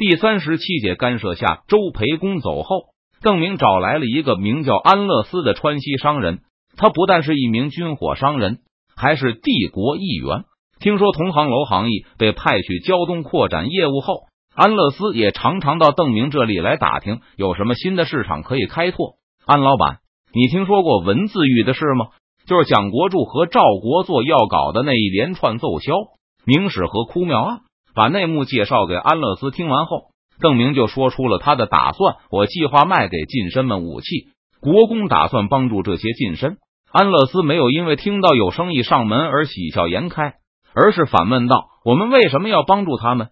第三十七节干涉下，周培公走后，邓明找来了一个名叫安乐斯的川西商人。他不但是一名军火商人，还是帝国议员。听说同行楼行义被派去胶东扩展业务后，安乐斯也常常到邓明这里来打听有什么新的市场可以开拓。安老板，你听说过文字狱的事吗？就是蒋国柱和赵国作要搞的那一连串奏销、明史和哭庙案。把内幕介绍给安乐斯，听完后，邓明就说出了他的打算：我计划卖给近身们武器，国公打算帮助这些近身。安乐斯没有因为听到有生意上门而喜笑颜开，而是反问道：“我们为什么要帮助他们？”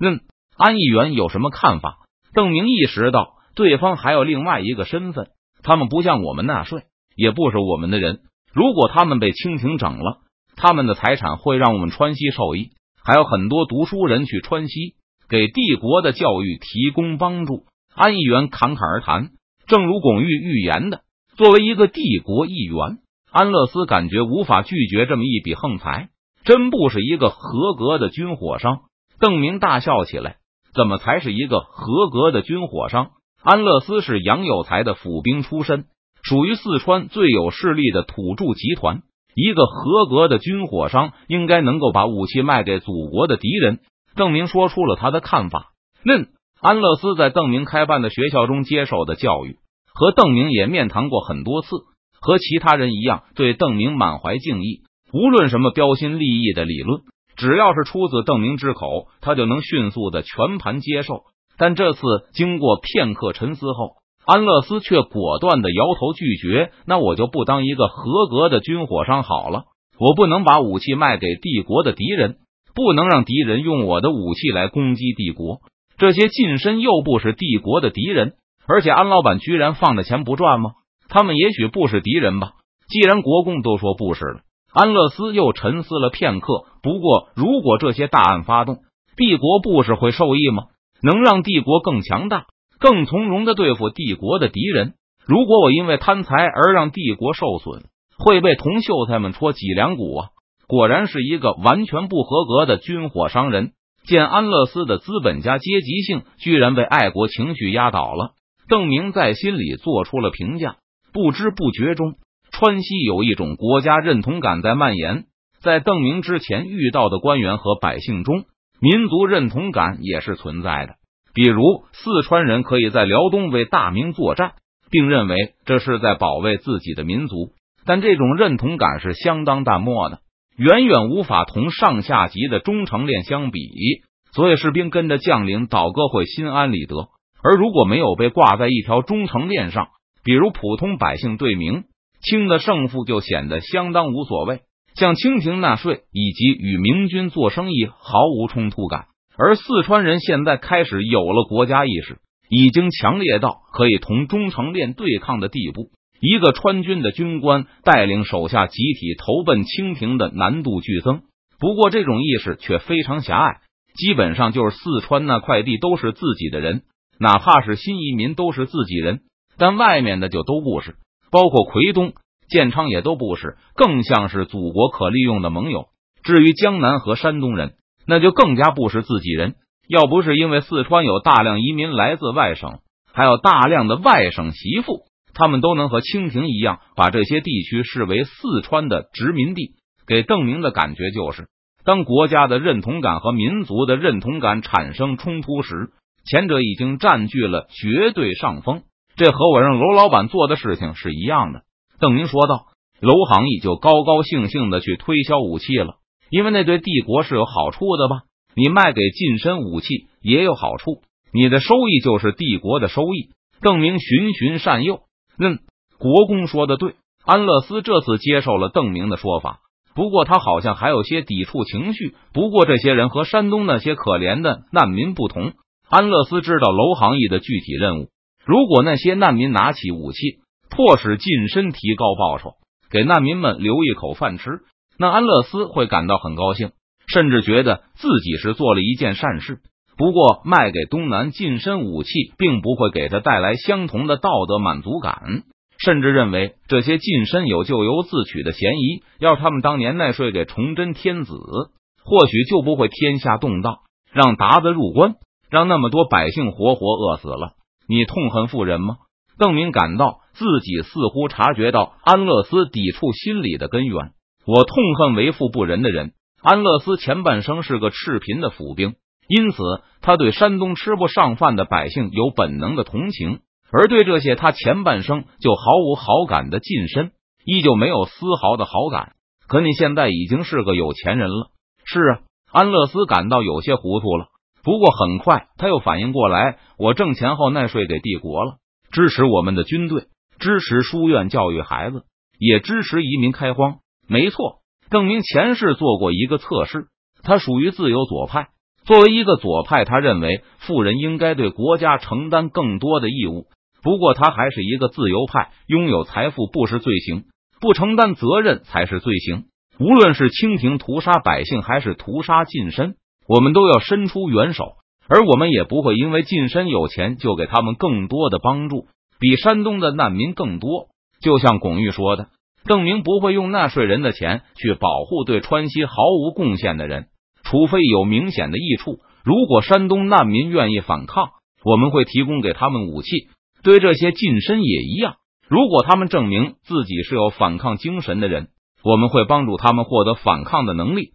嗯，安议员有什么看法？邓明意识到对方还有另外一个身份，他们不向我们纳税，也不是我们的人。如果他们被清廷整了，他们的财产会让我们川西受益。还有很多读书人去川西给帝国的教育提供帮助。安议员侃侃而谈，正如巩玉预言的，作为一个帝国议员，安乐斯感觉无法拒绝这么一笔横财，真不是一个合格的军火商。邓明大笑起来，怎么才是一个合格的军火商？安乐斯是杨有才的府兵出身，属于四川最有势力的土著集团。一个合格的军火商应该能够把武器卖给祖国的敌人。邓明说出了他的看法。嫩安乐斯在邓明开办的学校中接受的教育，和邓明也面谈过很多次，和其他人一样，对邓明满怀敬意。无论什么标新立异的理论，只要是出自邓明之口，他就能迅速的全盘接受。但这次经过片刻沉思后，安乐斯却果断的摇头拒绝。那我就不当一个合格的军火商好了。我不能把武器卖给帝国的敌人，不能让敌人用我的武器来攻击帝国。这些近身又不是帝国的敌人，而且安老板居然放着钱不赚吗？他们也许不是敌人吧？既然国公都说不是了，安乐斯又沉思了片刻。不过，如果这些大案发动，帝国不是会受益吗？能让帝国更强大。更从容的对付帝国的敌人。如果我因为贪财而让帝国受损，会被同秀才们戳脊梁骨啊！果然是一个完全不合格的军火商人。见安乐斯的资本家阶级性居然被爱国情绪压倒了，邓明在心里做出了评价。不知不觉中，川西有一种国家认同感在蔓延。在邓明之前遇到的官员和百姓中，民族认同感也是存在的。比如四川人可以在辽东为大明作战，并认为这是在保卫自己的民族，但这种认同感是相当淡漠的，远远无法同上下级的忠诚链相比。所以士兵跟着将领倒戈会心安理得，而如果没有被挂在一条忠诚链上，比如普通百姓对明清的胜负就显得相当无所谓，向清廷纳税以及与明军做生意毫无冲突感。而四川人现在开始有了国家意识，已经强烈到可以同忠诚链对抗的地步。一个川军的军官带领手下集体投奔清廷的难度剧增。不过，这种意识却非常狭隘，基本上就是四川那块地都是自己的人，哪怕是新移民都是自己人，但外面的就都不是，包括奎东、建昌也都不是，更像是祖国可利用的盟友。至于江南和山东人。那就更加不是自己人。要不是因为四川有大量移民来自外省，还有大量的外省媳妇，他们都能和清廷一样把这些地区视为四川的殖民地。给邓明的感觉就是，当国家的认同感和民族的认同感产生冲突时，前者已经占据了绝对上风。这和我让楼老板做的事情是一样的。邓明说道：“楼行义就高高兴兴的去推销武器了。”因为那对帝国是有好处的吧？你卖给近身武器也有好处，你的收益就是帝国的收益。邓明循循善诱，嗯，国公说的对。安乐斯这次接受了邓明的说法，不过他好像还有些抵触情绪。不过这些人和山东那些可怜的难民不同，安乐斯知道楼行义的具体任务。如果那些难民拿起武器，迫使近身提高报酬，给难民们留一口饭吃。那安乐斯会感到很高兴，甚至觉得自己是做了一件善事。不过，卖给东南近身武器，并不会给他带来相同的道德满足感，甚至认为这些近身有咎由自取的嫌疑。要他们当年纳税给崇祯天子，或许就不会天下动荡，让鞑子入关。让那么多百姓活活饿死了。你痛恨富人吗？邓明感到自己似乎察觉到安乐斯抵触心理的根源。我痛恨为富不仁的人。安乐斯前半生是个赤贫的府兵，因此他对山东吃不上饭的百姓有本能的同情，而对这些他前半生就毫无好感的近身，依旧没有丝毫的好感。可你现在已经是个有钱人了。是啊，安乐斯感到有些糊涂了。不过很快他又反应过来，我挣钱后纳税给帝国了，支持我们的军队，支持书院教育孩子，也支持移民开荒。没错。邓明前世做过一个测试，他属于自由左派。作为一个左派，他认为富人应该对国家承担更多的义务。不过，他还是一个自由派，拥有财富不是罪行，不承担责任才是罪行。无论是清廷屠杀百姓，还是屠杀近身，我们都要伸出援手，而我们也不会因为近身有钱就给他们更多的帮助，比山东的难民更多。就像巩玉说的。邓明不会用纳税人的钱去保护对川西毫无贡献的人，除非有明显的益处。如果山东难民愿意反抗，我们会提供给他们武器。对这些近身也一样。如果他们证明自己是有反抗精神的人，我们会帮助他们获得反抗的能力。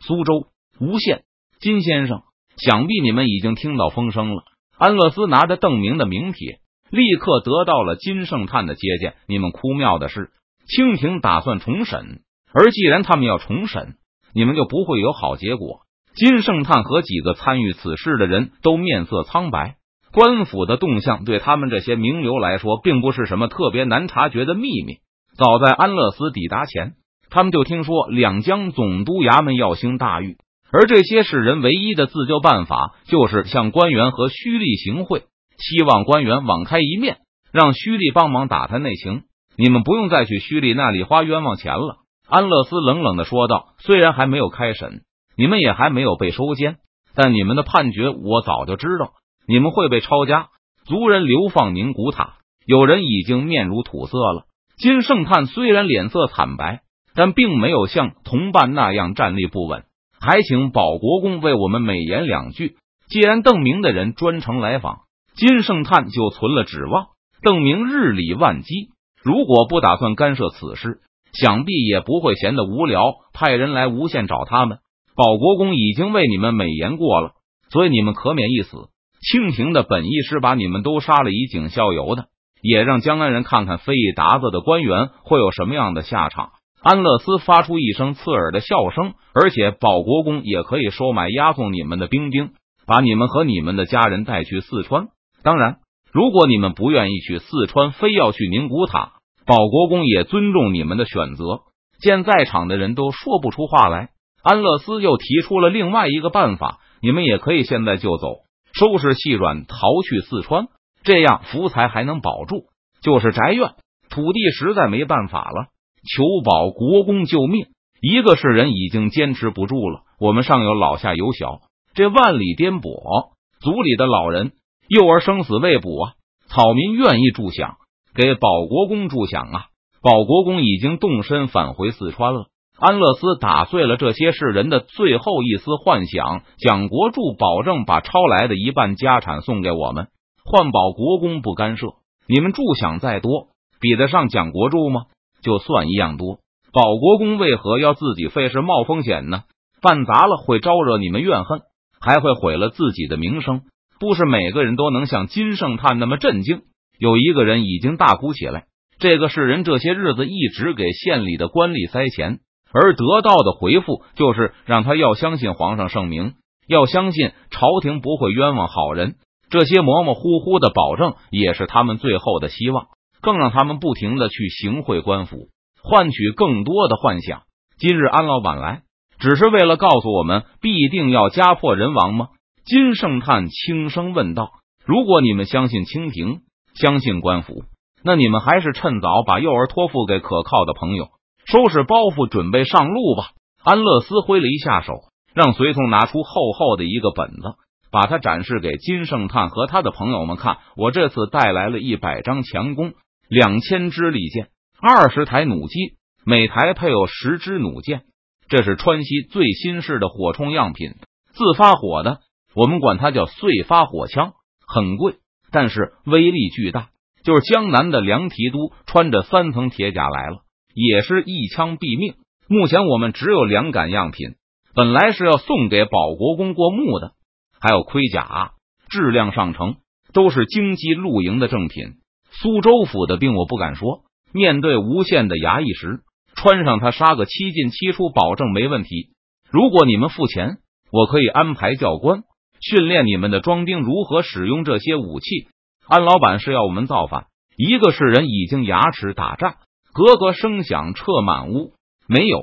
苏州吴县金先生，想必你们已经听到风声了。安乐斯拿着邓明的名帖，立刻得到了金圣叹的接见。你们哭庙的是。清廷打算重审，而既然他们要重审，你们就不会有好结果。金圣叹和几个参与此事的人都面色苍白。官府的动向对他们这些名流来说，并不是什么特别难察觉的秘密。早在安乐斯抵达前，他们就听说两江总督衙门要兴大狱，而这些士人唯一的自救办法，就是向官员和胥吏行贿，希望官员网开一面，让胥吏帮忙打探内情。你们不用再去胥吏那里花冤枉钱了。”安乐斯冷冷的说道。“虽然还没有开审，你们也还没有被收监，但你们的判决我早就知道。你们会被抄家，族人流放宁古塔。有人已经面如土色了。”金圣叹虽然脸色惨白，但并没有像同伴那样站立不稳，还请保国公为我们美言两句。既然邓明的人专程来访，金圣叹就存了指望。邓明日理万机。如果不打算干涉此事，想必也不会闲得无聊，派人来无限找他们。保国公已经为你们美言过了，所以你们可免一死。清廷的本意是把你们都杀了以儆效尤的，也让江安人看看飞一达子的官员会有什么样的下场。安乐斯发出一声刺耳的笑声，而且保国公也可以收买押送你们的兵丁，把你们和你们的家人带去四川。当然，如果你们不愿意去四川，非要去宁古塔。保国公也尊重你们的选择。见在场的人都说不出话来，安乐斯又提出了另外一个办法：你们也可以现在就走，收拾细软，逃去四川，这样福财还能保住。就是宅院。土地实在没办法了，求保国公救命。一个是人已经坚持不住了，我们上有老下有小，这万里颠簸，族里的老人幼儿生死未卜啊，草民愿意助饷。给保国公助想啊！保国公已经动身返回四川了。安乐斯打碎了这些世人的最后一丝幻想。蒋国柱保证把抄来的一半家产送给我们，换保国公不干涉。你们助想再多，比得上蒋国柱吗？就算一样多，保国公为何要自己费事冒风险呢？办砸了会招惹你们怨恨，还会毁了自己的名声。不是每个人都能像金圣叹那么震惊。有一个人已经大哭起来。这个世人这些日子一直给县里的官吏塞钱，而得到的回复就是让他要相信皇上圣明，要相信朝廷不会冤枉好人。这些模模糊糊的保证也是他们最后的希望，更让他们不停的去行贿官府，换取更多的幻想。今日安老板来，只是为了告诉我们必定要家破人亡吗？金圣叹轻声问道：“如果你们相信清廷。”相信官府，那你们还是趁早把幼儿托付给可靠的朋友，收拾包袱，准备上路吧。安乐斯挥了一下手，让随从拿出厚厚的一个本子，把它展示给金圣叹和他的朋友们看。我这次带来了一百张强弓，两千支利箭，二十台弩机，每台配有十支弩箭。这是川西最新式的火铳样品，自发火的。我们管它叫碎发火枪，很贵，但是威力巨大。就是江南的梁提督穿着三层铁甲来了，也是一枪毙命。目前我们只有两杆样品，本来是要送给保国公过目的，还有盔甲，质量上乘，都是京畿露营的正品。苏州府的兵我不敢说，面对无限的衙役时，穿上它杀个七进七出，保证没问题。如果你们付钱，我可以安排教官训练你们的装兵如何使用这些武器。安老板是要我们造反，一个是人已经牙齿打炸，咯咯声响彻满屋。没有，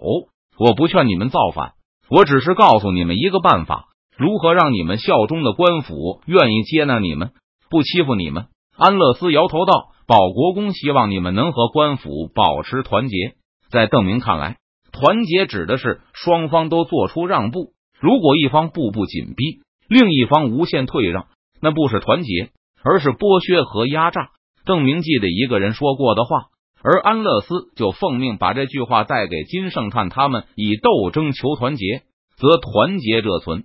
我不劝你们造反，我只是告诉你们一个办法，如何让你们效忠的官府愿意接纳你们，不欺负你们。安乐斯摇头道：“保国公希望你们能和官府保持团结。”在邓明看来，团结指的是双方都做出让步。如果一方步步紧逼，另一方无限退让，那不是团结。而是剥削和压榨。邓明记得一个人说过的话，而安乐斯就奉命把这句话带给金圣叹他们：以斗争求团结，则团结者存。